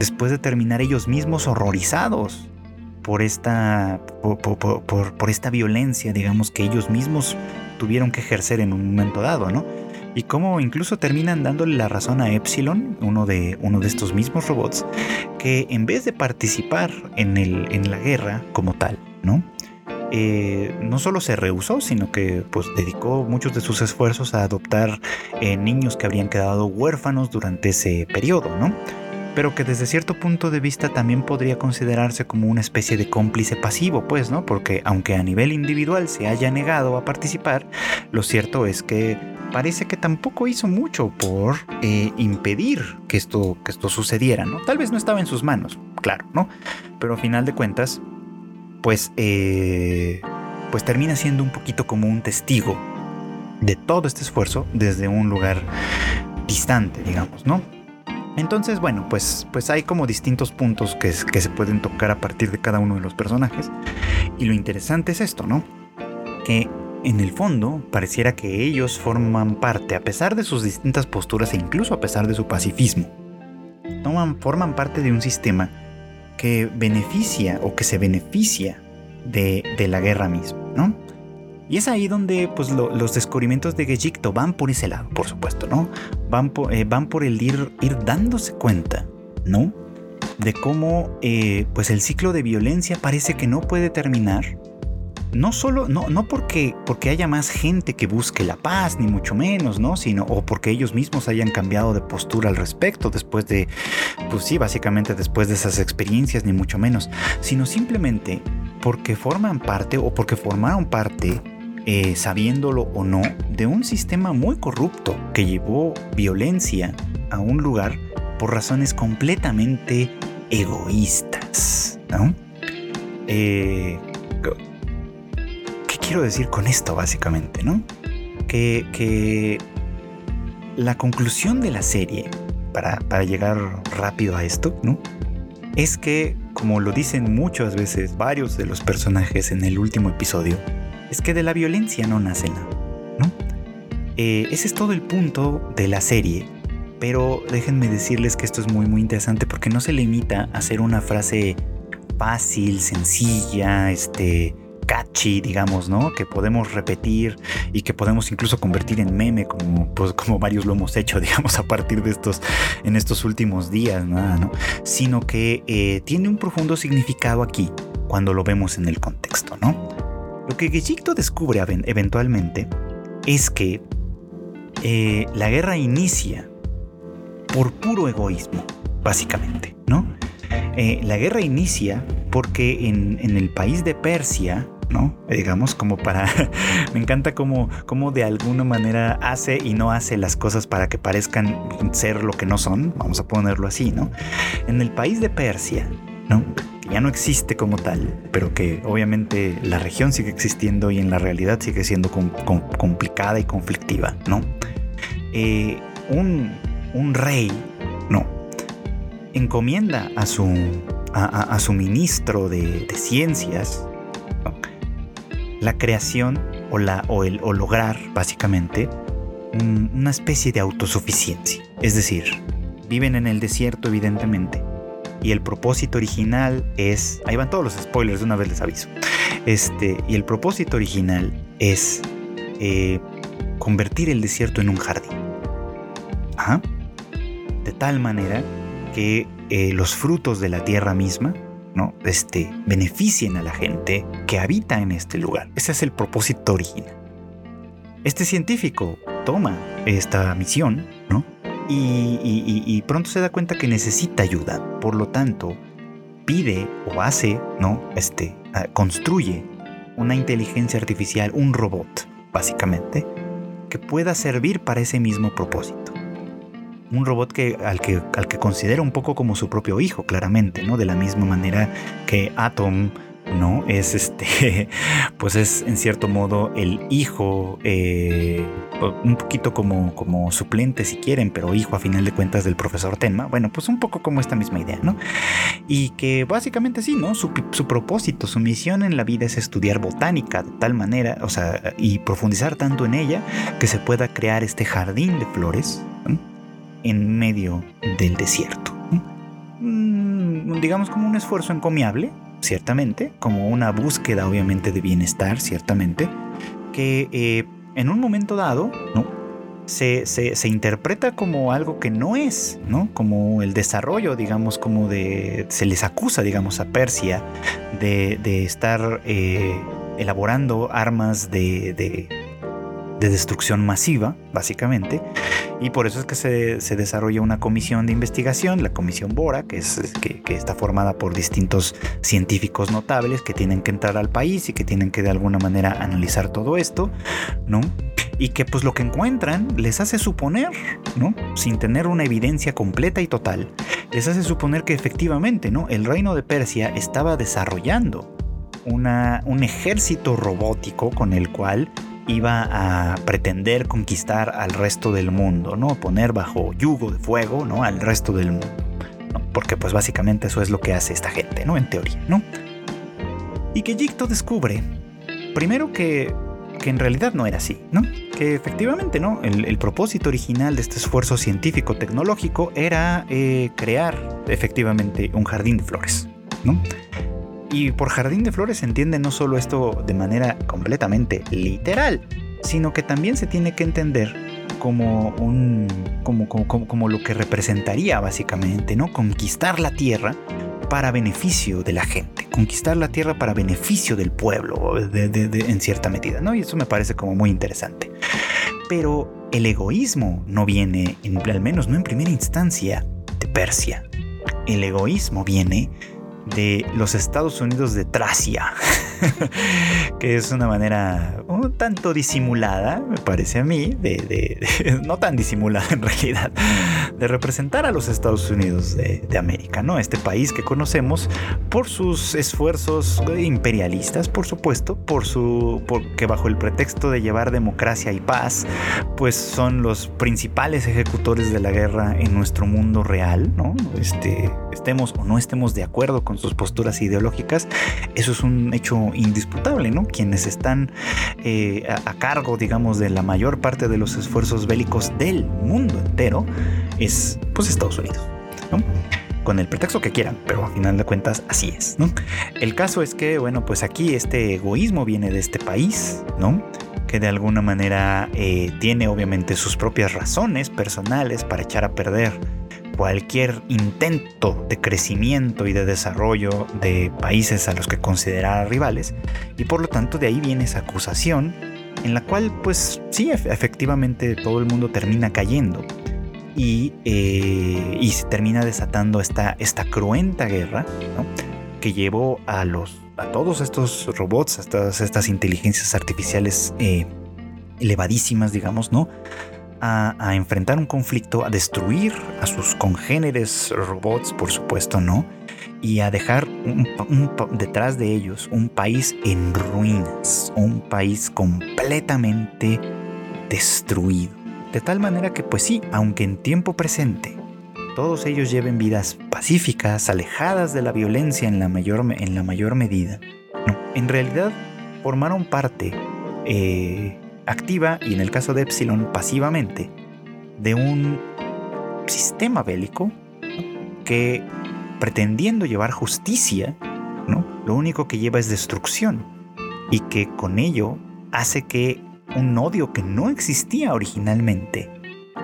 después de terminar ellos mismos horrorizados por esta, por, esta violencia, digamos, que ellos mismos tuvieron que ejercer en un momento dado, ¿no? Y cómo incluso terminan dándole la razón a Epsilon, uno de, uno de estos mismos robots, que en vez de participar en, el, en la guerra como tal, ¿no? Eh, no solo se rehusó, sino que pues dedicó muchos de sus esfuerzos a adoptar eh, niños que habrían quedado huérfanos durante ese periodo, ¿no? Pero que desde cierto punto de vista también podría considerarse como una especie de cómplice pasivo, pues, ¿no? Porque aunque a nivel individual se haya negado a participar, lo cierto es que parece que tampoco hizo mucho por eh, impedir que esto, que esto sucediera, ¿no? Tal vez no estaba en sus manos, claro, ¿no? Pero a final de cuentas, pues, eh, pues termina siendo un poquito como un testigo de todo este esfuerzo desde un lugar distante, digamos, ¿no? Entonces, bueno, pues, pues hay como distintos puntos que, se pueden tocar a partir de cada uno de los personajes. Y lo interesante es esto, ¿no? Que en el fondo pareciera que ellos forman parte, a pesar de sus distintas posturas e incluso a pesar de su pacifismo, toman, forman parte de un sistema que beneficia o que se beneficia de, de la guerra misma, ¿no? Y es ahí donde pues, los descubrimientos de Egipto van por ese lado, por supuesto, ¿no? Van por, eh, van por el ir, ir dándose cuenta, ¿no? De cómo eh, pues el ciclo de violencia parece que no puede terminar. No solo, no, no porque, porque haya más gente que busque la paz, ni mucho menos, ¿no? Sino, o porque ellos mismos hayan cambiado de postura al respecto después de, pues sí, básicamente después de esas experiencias, ni mucho menos, sino simplemente porque forman parte o porque formaron parte eh, sabiéndolo o no, de un sistema muy corrupto que llevó violencia a un lugar por razones completamente egoístas. Eh, ¿Qué quiero decir con esto básicamente? ¿no? Que, que la conclusión de la serie, para, para llegar rápido a esto, ¿no? es que, como lo dicen muchas veces varios de los personajes en el último episodio, es que de la violencia no nace nada, ¿no? Eh, ese es todo el punto de la serie, pero déjenme decirles que esto es muy muy interesante porque no se limita a hacer una frase fácil, sencilla, este, catchy, digamos, ¿no? Que podemos repetir y que podemos incluso convertir en meme, como, pues, como varios lo hemos hecho, digamos, a partir de estos, en estos últimos días, ¿no? Sino que eh, tiene un profundo significado aquí cuando lo vemos en el contexto, ¿no? Lo que Egipto descubre eventualmente es que eh, la guerra inicia por puro egoísmo, básicamente, ¿no? Eh, la guerra inicia porque en, el país de Persia, ¿no? Digamos, como para... me encanta cómo, cómo de alguna manera hace y no hace las cosas para que parezcan ser lo que no son, vamos a ponerlo así, ¿no? En el país de Persia, ¿no? Ya no existe como tal, pero que obviamente la región sigue existiendo y en la realidad sigue siendo complicada y conflictiva, ¿no? Eh, un, rey, no, encomienda a su, a, su ministro de, ciencias la creación o, la, o, el, o lograr, básicamente, una especie de autosuficiencia. Es decir, viven en el desierto, evidentemente, y el propósito original es, ahí van todos los spoilers, de una vez les aviso, este, y el propósito original es eh, convertir el desierto en un jardín. Ajá. De tal manera que eh, los frutos de la tierra misma, ¿no? Este, beneficien a la gente que habita en este lugar. Ese es el propósito original. Este científico toma esta misión, y, pronto se da cuenta que necesita ayuda. Por lo tanto, pide o hace, ¿no? Este, ah, construye una inteligencia artificial, un robot, básicamente, que pueda servir para ese mismo propósito. Un robot que, al, que, al que considera un poco como su propio hijo, claramente, ¿no? De la misma manera que Atom ¿no? Es este, pues es en cierto modo el hijo, eh, un poquito como, como suplente si quieren, pero hijo a final de cuentas del profesor Tenma. Bueno, pues un poco como esta misma idea, ¿no? Y que básicamente sí, ¿no? Su, propósito, su misión en la vida es estudiar botánica de tal manera, o sea, y profundizar tanto en ella que se pueda crear este jardín de flores en medio del desierto. Mm, digamos como un esfuerzo encomiable, ciertamente, como una búsqueda obviamente de bienestar, ciertamente, que eh, en un momento dado, ¿no? Se, se, interpreta como algo que no es, ¿no? Como el desarrollo, digamos, como de... Se les acusa, digamos, a Persia de, de estar eh, elaborando armas de destrucción masiva, básicamente, y por eso es que se, desarrolla una comisión de investigación, la comisión Bora, que, es, que, que, está formada por distintos científicos notables que tienen que entrar al país y que tienen que de alguna manera analizar todo esto, ¿no? y que pues lo que encuentran les hace suponer, ¿no? Sin tener una evidencia completa y total, les hace suponer que efectivamente, ¿no? El reino de Persia estaba desarrollando una, un ejército robótico con el cual iba a pretender conquistar al resto del mundo, ¿no? Poner bajo yugo de fuego, ¿no? Al resto del mundo. Porque pues básicamente eso es lo que hace esta gente, ¿no? En teoría, ¿no? Y que Yicto descubre, primero que que en realidad no era así, ¿no? Que efectivamente, ¿no? El, propósito original de este esfuerzo científico-tecnológico era eh, crear efectivamente un jardín de flores, ¿no? Y por jardín de flores se entiende no solo esto de manera completamente literal, sino que también se tiene que entender como un como, como, como, lo que representaría básicamente, ¿no? Conquistar la tierra para beneficio de la gente, conquistar la tierra para beneficio del pueblo, en cierta medida, ¿no? Y eso me parece como muy interesante. Pero el egoísmo no viene, al menos no en primera instancia, de Persia. El egoísmo viene de los Estados Unidos de Tracia, que es una manera un tanto disimulada, me parece a mí, de, no tan disimulada en realidad, de representar a los Estados Unidos de, América, ¿no? Este país que conocemos por sus esfuerzos imperialistas, por supuesto, por su, porque bajo el pretexto de llevar democracia y paz, pues son los principales ejecutores de la guerra en nuestro mundo real, ¿no? Este, estemos o no estemos de acuerdo con sus posturas ideológicas, eso es un hecho indisputable, ¿no? Quienes están eh, a, cargo, digamos, de la mayor parte de los esfuerzos bélicos del mundo entero es, pues, Estados Unidos, con el pretexto que quieran, pero a final de cuentas así es. El caso es que, bueno, pues aquí este egoísmo viene de este país, ¿no? Que de alguna manera eh, tiene obviamente sus propias razones personales para echar a perder cualquier intento de crecimiento y de desarrollo de países a los que considerara rivales y por lo tanto de ahí viene esa acusación en la cual pues sí efectivamente todo el mundo termina cayendo y, eh, y se termina desatando esta, esta cruenta guerra que llevó a los a todos estos robots, a todas estas inteligencias artificiales eh, elevadísimas, digamos, ¿no? a, enfrentar un conflicto, a destruir a sus congéneres robots, por supuesto, ¿no? Y a dejar detrás de ellos un país en ruinas, un país completamente destruido. De tal manera que, pues sí, aunque en tiempo presente todos ellos lleven vidas pacíficas, alejadas de la violencia en la mayor, en la mayor medida, en realidad formaron parte eh, activa y en el caso de Epsilon pasivamente de un sistema bélico que pretendiendo llevar justicia, ¿no? lo único que lleva es destrucción y que con ello hace que un odio que no existía originalmente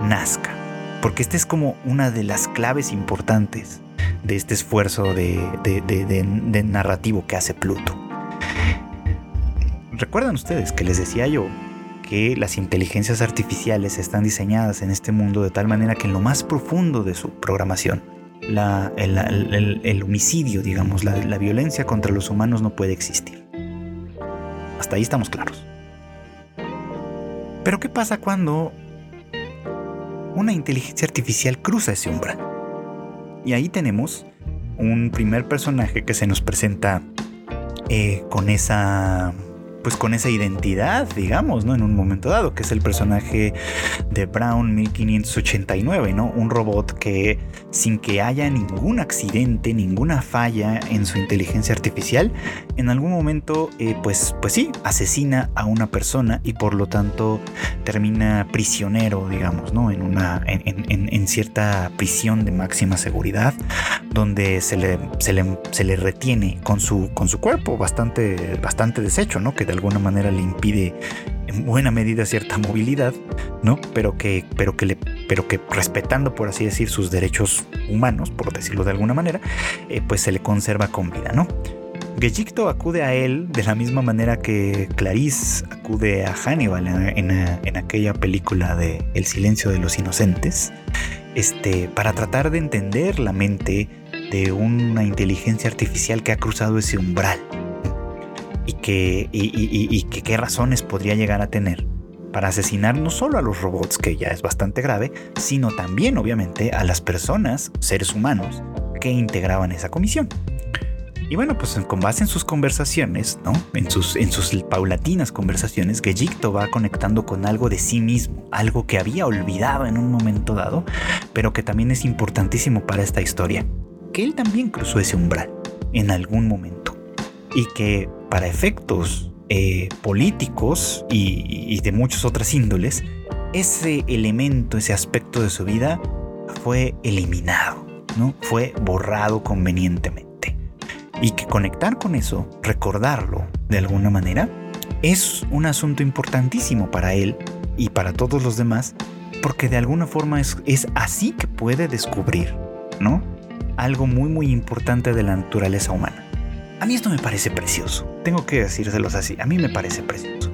nazca. Porque esta es como una de las claves importantes de este esfuerzo de, narrativo que hace Pluto. ¿Recuerdan ustedes que les decía yo que las inteligencias artificiales están diseñadas en este mundo de tal manera que en lo más profundo de su programación, el, homicidio, digamos, la violencia contra los humanos no puede existir. Hasta ahí estamos claros. Pero ¿qué pasa cuando una inteligencia artificial cruza ese umbral? Y ahí tenemos un primer personaje que se nos presenta eh, con esa pues con esa identidad, digamos, ¿no? En un momento dado, que es el personaje de Brown 1589, ¿no? Un robot que sin que haya ningún accidente, ninguna falla en su inteligencia artificial, en algún momento, eh, pues, pues sí, asesina a una persona y por lo tanto termina prisionero, digamos, ¿no? En una, en, cierta prisión de máxima seguridad, donde se le, se le, se le retiene con su, con su cuerpo bastante, bastante deshecho, ¿no? Que de alguna manera le impide en buena medida cierta movilidad, ¿no? Pero que, pero que, le, pero que respetando, por así decir, sus derechos humanos, por decirlo de alguna manera, eh, pues se le conserva con vida, ¿no? Gejicto acude a él de la misma manera que Clarice acude a Hannibal en, aquella película de El silencio de los inocentes, este, para tratar de entender la mente de una inteligencia artificial que ha cruzado ese umbral y qué razones podría llegar a tener para asesinar no solo a los robots, que ya es bastante grave, sino también obviamente a las personas, seres humanos, que integraban esa comisión. Y bueno, pues con base en sus conversaciones, ¿no? En sus, en sus paulatinas conversaciones, Gejicto va conectando con algo de sí mismo, algo que había olvidado en un momento dado, pero que también es importantísimo para esta historia. Que él también cruzó ese umbral en algún momento. Y que para efectos eh, políticos y, de muchas otras índoles, ese elemento, ese aspecto de su vida fue eliminado, ¿no? Fue borrado convenientemente. Y que conectar con eso, recordarlo de alguna manera, es un asunto importantísimo para él y para todos los demás, porque de alguna forma es, es así que puede descubrir, ¿no? Algo muy muy importante de la naturaleza humana. A mí esto me parece precioso, tengo que decírselos así, a mí me parece precioso.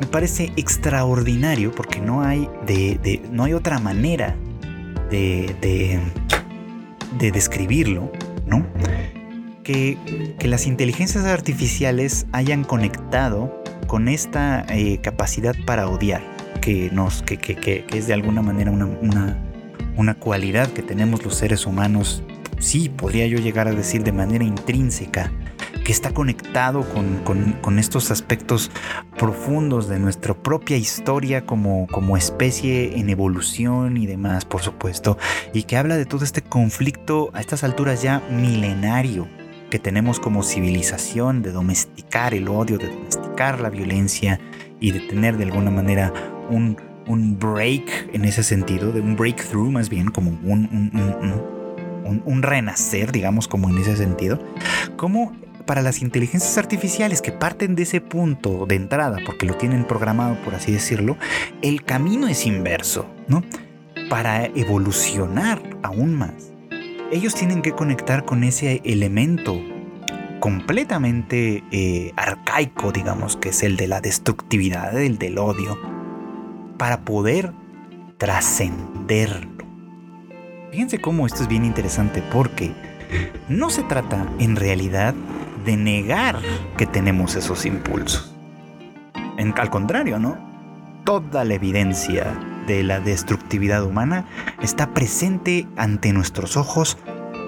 Me parece extraordinario porque no hay, de, no hay otra manera de, de, de describirlo, ¿no? que, las inteligencias artificiales hayan conectado con esta eh, capacidad para odiar, que, nos, que, que, es de alguna manera una, una, cualidad que tenemos los seres humanos, sí, podría yo llegar a decir de manera intrínseca, que está conectado con, con, estos aspectos profundos de nuestra propia historia como, como especie en evolución y demás, por supuesto, y que habla de todo este conflicto a estas alturas ya milenario que tenemos como civilización de domesticar el odio, de domesticar la violencia y de tener de alguna manera un, un break en ese sentido, de un breakthrough más bien, como un, un, un, renacer, digamos, como en ese sentido, como para las inteligencias artificiales que parten de ese punto de entrada, porque lo tienen programado, por así decirlo, el camino es inverso, ¿no? Para evolucionar aún más ellos tienen que conectar con ese elemento completamente eh, arcaico, digamos, que es el de la destructividad, el del odio, para poder trascenderlo. Fíjense cómo esto es bien interesante porque no se trata en realidad de negar que tenemos esos impulsos. al contrario, ¿no? Toda la evidencia de la destructividad humana está presente ante nuestros ojos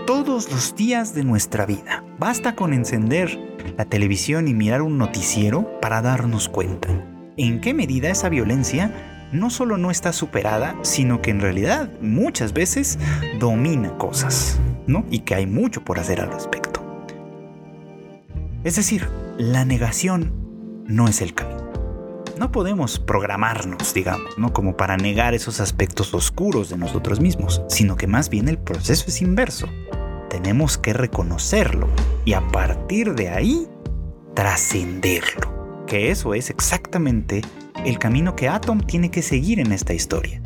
todos los días de nuestra vida. Basta con encender la televisión y mirar un noticiero para darnos cuenta en qué medida esa violencia no solo no está superada, sino que en realidad muchas veces domina cosas, ¿no? Y que hay mucho por hacer al respecto. Es decir, la negación no es el camino no podemos programarnos, digamos, ¿no? Como para negar esos aspectos oscuros de nosotros mismos, sino que más bien el proceso es inverso. Tenemos que reconocerlo y a partir de ahí trascenderlo. Que eso es exactamente el camino que Atom tiene que seguir en esta historia.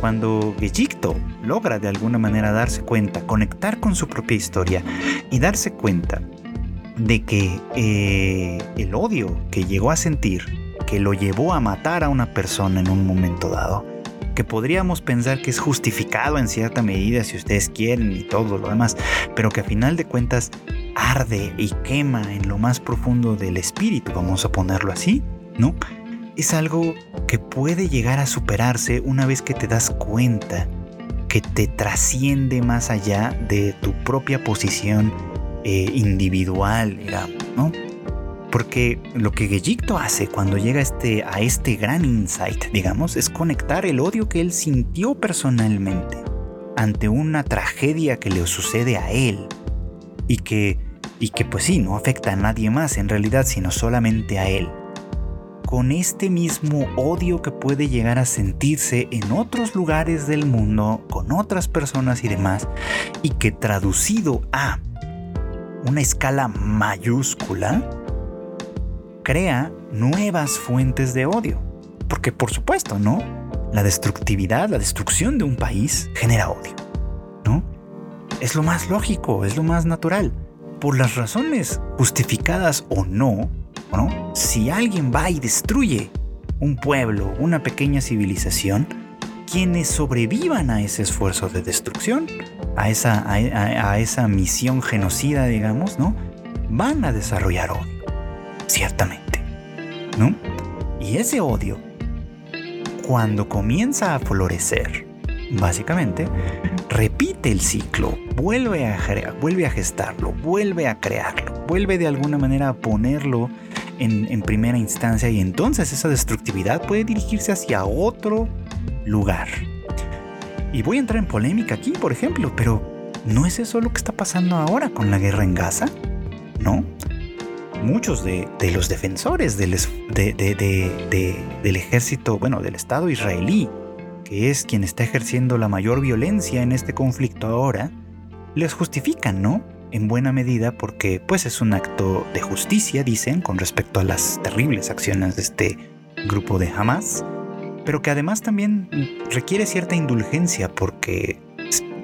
Cuando Gejicto logra de alguna manera darse cuenta, conectar con su propia historia y darse cuenta de que eh, el odio que llegó a sentir que lo llevó a matar a una persona en un momento dado, que podríamos pensar que es justificado en cierta medida si ustedes quieren y todo lo demás, pero que a final de cuentas arde y quema en lo más profundo del espíritu, vamos a ponerlo así, ¿no? Es algo que puede llegar a superarse una vez que te das cuenta que te trasciende más allá de tu propia posición eh, individual, digamos, ¿no? Porque lo que Gejicto hace cuando llega este, a este gran insight, digamos, es conectar el odio que él sintió personalmente ante una tragedia que le sucede a él y que, y que pues sí, no afecta a nadie más en realidad, sino solamente a él. Con este mismo odio que puede llegar a sentirse en otros lugares del mundo, con otras personas y demás, y que traducido a una escala mayúscula, crea nuevas fuentes de odio. Porque por supuesto, ¿no? La destructividad, la destrucción de un país genera odio, ¿no? Es lo más lógico, es lo más natural. por las razones justificadas o no, ¿no? si alguien va y destruye un pueblo, una pequeña civilización, quienes sobrevivan a ese esfuerzo de destrucción, a esa, a, esa misión genocida, digamos, ¿no? Van a desarrollar odio, ciertamente, ¿no? Y ese odio, cuando comienza a florecer, básicamente, repite el ciclo, vuelve a, vuelve a gestarlo, vuelve a crearlo, vuelve de alguna manera a ponerlo en, en primera instancia y entonces esa destructividad puede dirigirse hacia otro lugar. Y voy a entrar en polémica aquí, por ejemplo, pero ¿no es eso lo que está pasando ahora con la guerra en Gaza? ¿No? Muchos de, los defensores del, del ejército, bueno, del Estado israelí, que es quien está ejerciendo la mayor violencia en este conflicto ahora, les justifican, ¿no? En buena medida porque pues es un acto de justicia, dicen, con respecto a las terribles acciones de este grupo de Hamas pero que además también requiere cierta indulgencia porque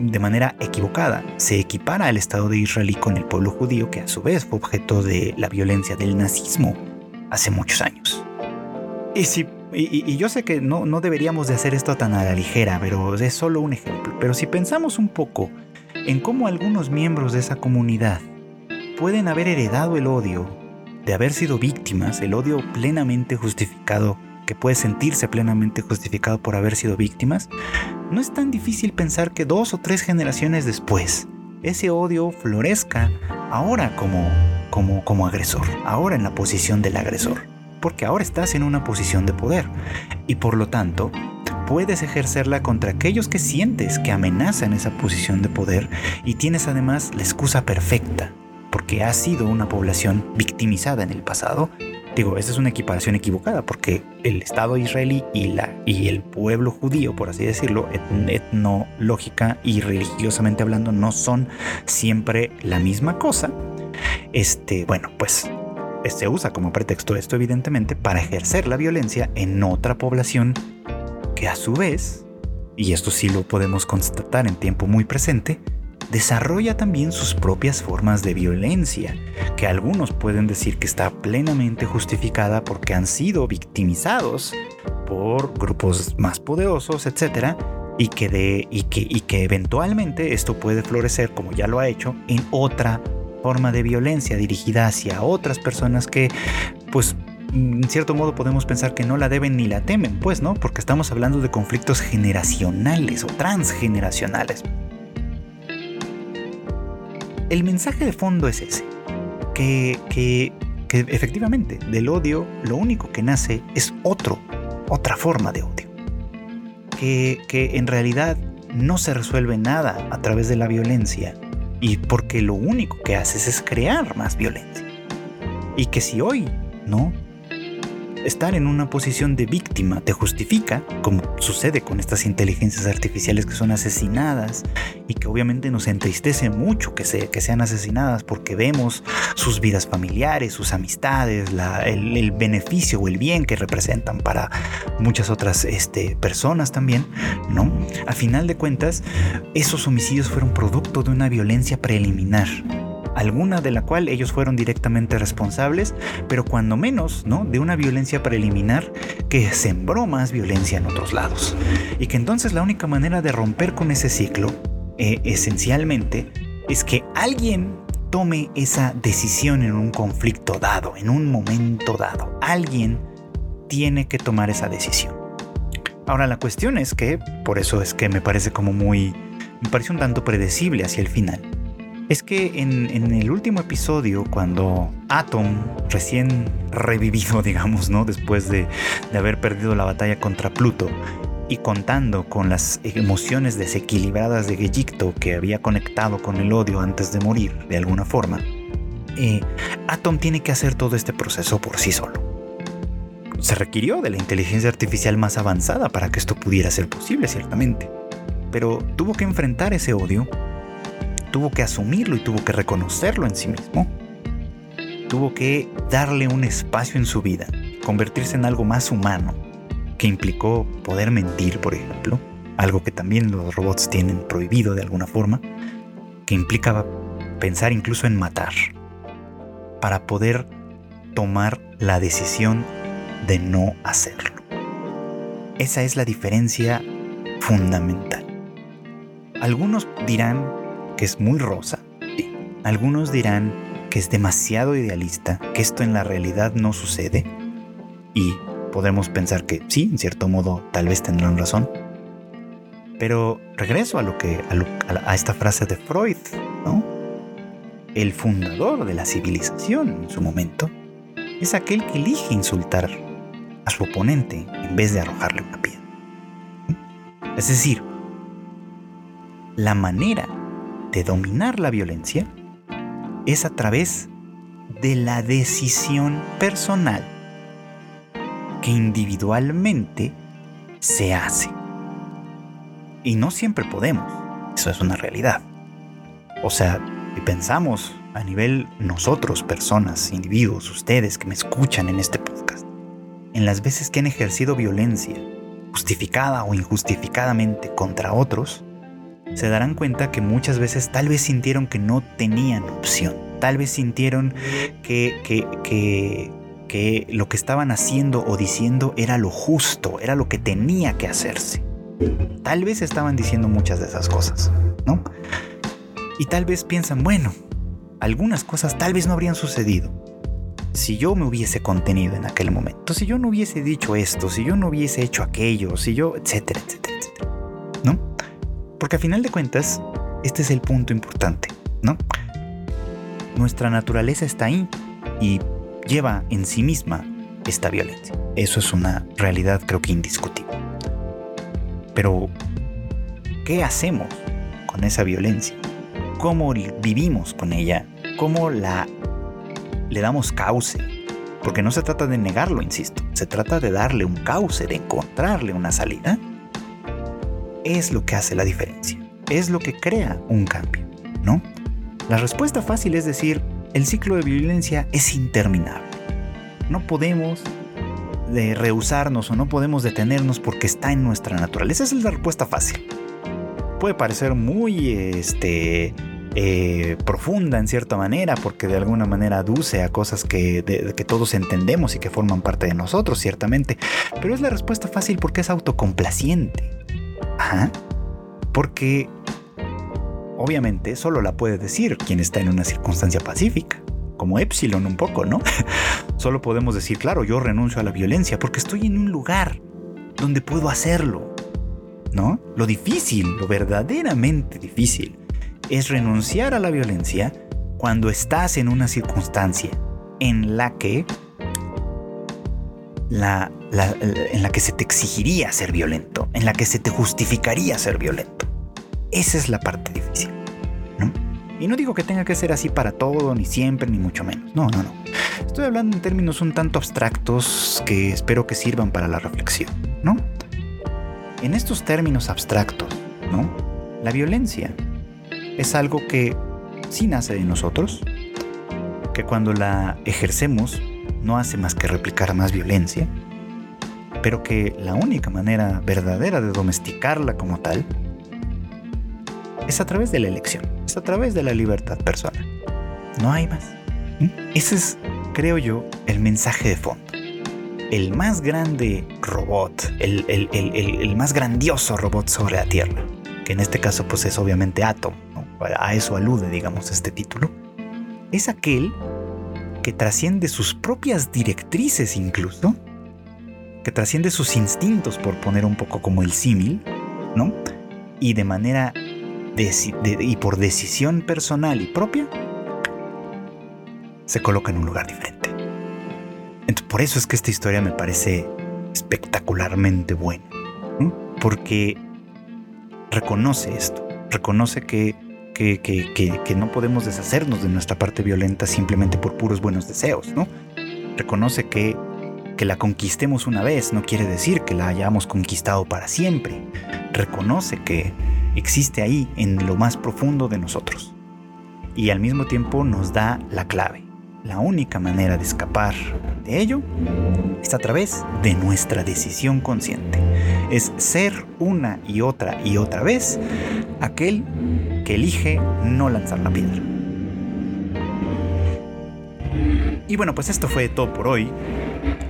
de manera equivocada se equipara al Estado de Israel con el pueblo judío que a su vez fue objeto de la violencia del nazismo hace muchos años. Y, si, y, yo sé que no, no deberíamos de hacer esto tan a la ligera, pero es solo un ejemplo. Pero si pensamos un poco en cómo algunos miembros de esa comunidad pueden haber heredado el odio de haber sido víctimas, el odio plenamente justificado que puede sentirse plenamente justificado por haber sido víctimas, no es tan difícil pensar que dos o tres generaciones después, ese odio florezca ahora como, como, como agresor, ahora en la posición del agresor, porque ahora estás en una posición de poder y por lo tanto puedes ejercerla contra aquellos que sientes que amenazan esa posición de poder y tienes además la excusa perfecta, porque has sido una población victimizada en el pasado Digo, esa es una equiparación equivocada porque el Estado israelí y, la, y el pueblo judío, por así decirlo, etnológica y religiosamente hablando, no son siempre la misma cosa. Este, bueno, pues se usa como pretexto esto evidentemente para ejercer la violencia en otra población que a su vez, y esto sí lo podemos constatar en tiempo muy presente, desarrolla también sus propias formas de violencia, que algunos pueden decir que está plenamente justificada porque han sido victimizados por grupos más poderosos, etc. Y que, y que eventualmente esto puede florecer, como ya lo ha hecho, en otra forma de violencia dirigida hacia otras personas que, pues, en cierto modo podemos pensar que no la deben ni la temen, pues, ¿no? Porque estamos hablando de conflictos generacionales o transgeneracionales. El mensaje de fondo es ese, que, que, efectivamente del odio lo único que nace es otro, otra forma de odio, que, que en realidad no se resuelve nada a través de la violencia y porque lo único que haces es crear más violencia. Y que si hoy, ¿no? Estar en una posición de víctima te justifica, como sucede con estas inteligencias artificiales que son asesinadas y que obviamente nos entristece mucho que, que sean asesinadas porque vemos sus vidas familiares, sus amistades, el, beneficio o el bien que representan para muchas otras este, personas también, ¿no? A final de cuentas, esos homicidios fueron producto de una violencia preliminar alguna de la cual ellos fueron directamente responsables, pero cuando menos, ¿no? De una violencia preliminar que sembró más violencia en otros lados. Y que entonces la única manera de romper con ese ciclo, eh, esencialmente, es que alguien tome esa decisión en un conflicto dado, en un momento dado. Alguien tiene que tomar esa decisión. Ahora la cuestión es que, por eso es que me parece como muy, me parece un tanto predecible hacia el final es que en, el último episodio, cuando Atom, recién revivido, digamos, ¿no? Después de, haber perdido la batalla contra Pluto, y contando con las emociones desequilibradas de Egipto que había conectado con el odio antes de morir, de alguna forma, eh, Atom tiene que hacer todo este proceso por sí solo. Se requirió de la inteligencia artificial más avanzada para que esto pudiera ser posible, ciertamente. Pero tuvo que enfrentar ese odio tuvo que asumirlo y tuvo que reconocerlo en sí mismo. Tuvo que darle un espacio en su vida, convertirse en algo más humano, que implicó poder mentir, por ejemplo, algo que también los robots tienen prohibido de alguna forma, que implicaba pensar incluso en matar, para poder tomar la decisión de no hacerlo. Esa es la diferencia fundamental. Algunos dirán que es muy rosa, algunos dirán que es demasiado idealista, que esto en la realidad no sucede, y podemos pensar que sí, en cierto modo tal vez tendrán razón. Pero regreso a lo que a, esta frase de Freud, ¿no? El fundador de la civilización en su momento es aquel que elige insultar a su oponente en vez de arrojarle una piedra. Es decir, la manera de dominar la violencia es a través de la decisión personal que individualmente se hace. Y no siempre podemos, eso es una realidad. O sea, si pensamos a nivel nosotros, personas, individuos, ustedes que me escuchan en este podcast, en las veces que han ejercido violencia, justificada o injustificadamente contra otros, se darán cuenta que muchas veces tal vez sintieron que no tenían opción, tal vez sintieron que, que, que, que lo que estaban haciendo o diciendo era lo justo, era lo que tenía que hacerse. Tal vez estaban diciendo muchas de esas cosas, ¿no? Y tal vez piensan, bueno, algunas cosas tal vez no habrían sucedido si yo me hubiese contenido en aquel momento, si yo no hubiese dicho esto, si yo no hubiese hecho aquello, si yo, etcétera, etcétera, etcétera. ¿No? Porque a final de cuentas, este es el punto importante, ¿no? Nuestra naturaleza está ahí y lleva en sí misma esta violencia. Eso es una realidad creo que indiscutible. Pero, ¿qué hacemos con esa violencia? ¿Cómo vivimos con ella? ¿Cómo la le damos cauce? Porque no se trata de negarlo, insisto, se trata de darle un cauce, de encontrarle una salida. Es lo que hace la diferencia, es lo que crea un cambio, ¿no? La respuesta fácil es decir, el ciclo de violencia es interminable. No podemos de rehusarnos o no podemos detenernos porque está en nuestra naturaleza. Esa es la respuesta fácil. Puede parecer muy este, eh, profunda en cierta manera porque de alguna manera aduce a cosas que, que todos entendemos y que forman parte de nosotros, ciertamente. Pero es la respuesta fácil porque es autocomplaciente. Ajá. Porque obviamente solo la puede decir quien está en una circunstancia pacífica como Epsilon un poco, ¿no? Solo podemos decir, claro, yo renuncio a la violencia porque estoy en un lugar donde puedo hacerlo, ¿no? Lo difícil, lo verdaderamente difícil, es renunciar a la violencia cuando estás en una circunstancia en la que la, en la que se te exigiría ser violento, en la que se te justificaría ser violento. Esa es la parte difícil. Y no digo que tenga que ser así para todo, ni siempre, ni mucho menos. No, no, no. Estoy hablando en términos un tanto abstractos que espero que sirvan para la reflexión, ¿no? En estos términos abstractos, ¿no? La violencia es algo que sí nace de nosotros, que cuando la ejercemos no hace más que replicar más violencia, pero que la única manera verdadera de domesticarla como tal es a través de la elección, es a través de la libertad personal. No hay más. ¿Mm? Ese es, creo yo, el mensaje de fondo. El más grande robot, el, más grandioso robot sobre la Tierra, que en este caso pues es obviamente Atom, a eso alude digamos este título, es aquel que trasciende sus propias directrices incluso, que trasciende sus instintos por poner un poco como el símil, ¿no? Y de manera y por decisión personal y propia, se coloca en un lugar diferente. Entonces, por eso es que esta historia me parece espectacularmente buena, porque reconoce esto, reconoce que que, que, no podemos deshacernos de nuestra parte violenta simplemente por puros buenos deseos, ¿no? Reconoce que que la conquistemos una vez no quiere decir que la hayamos conquistado para siempre. Reconoce que existe ahí en lo más profundo de nosotros. Y al mismo tiempo nos da la clave. La única manera de escapar de ello es a través de nuestra decisión consciente. Es ser una y otra y otra vez aquel que elige no lanzar la piedra. Y bueno, pues esto fue todo por hoy.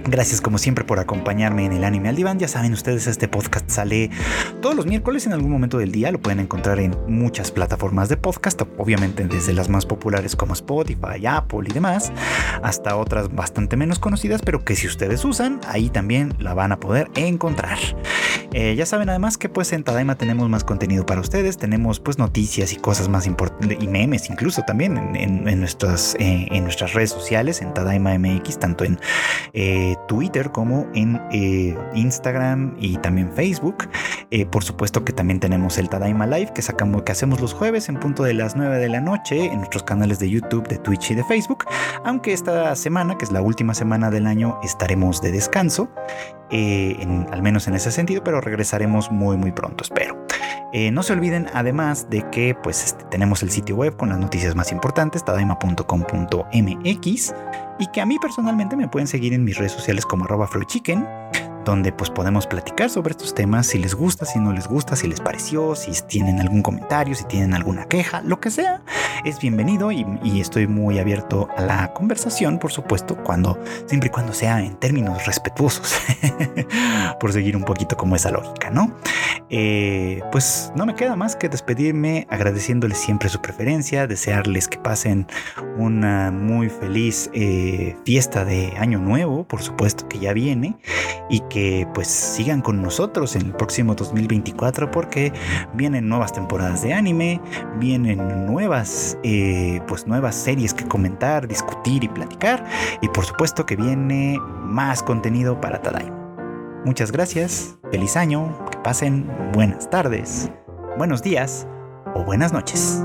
Gracias como siempre por acompañarme en el anime al diván. Ya saben ustedes, este podcast sale todos los miércoles en algún momento del día. Lo pueden encontrar en muchas plataformas de podcast, obviamente desde las más populares como Spotify, Apple y demás, hasta otras bastante menos conocidas, pero que si ustedes usan, ahí también la van a poder encontrar. Eh, ya saben además que pues en Tadaima tenemos más contenido para ustedes, tenemos pues noticias y cosas más importantes y memes incluso también en, nuestras, eh, en nuestras redes sociales, en Tadaima MX, tanto en eh, Twitter como en Instagram y también Facebook. por supuesto que también tenemos el Tadaima Live que que hacemos los jueves en punto de las 9 de la noche en nuestros canales de YouTube, de Twitch y de Facebook. Aunque esta semana, que es la última semana del año, estaremos de descanso. Al menos en ese sentido, pero regresaremos muy muy pronto, espero. Eh, no se olviden además de que pues este, tenemos el sitio web con las noticias más importantes, tadaima.com.mx y que a mí personalmente me pueden seguir en mis redes sociales como arroba chicken donde pues podemos platicar sobre estos temas, si les gusta, si no les gusta, si les pareció, si tienen algún comentario, si tienen alguna queja, lo que sea, es bienvenido y, estoy muy abierto a la conversación, por supuesto, cuando, siempre y cuando sea en términos respetuosos, por seguir un poquito como esa lógica, ¿no? Eh, pues no me queda más que despedirme agradeciéndoles siempre su preferencia, desearles que pasen una muy feliz eh, fiesta de Año Nuevo, por supuesto que ya viene, y que pues sigan con nosotros en el próximo 2024 porque vienen nuevas temporadas de anime, vienen nuevas eh, pues nuevas series que comentar, discutir y platicar y por supuesto que viene más contenido para Tadaima. Muchas gracias, feliz año, que pasen buenas tardes, buenos días o buenas noches.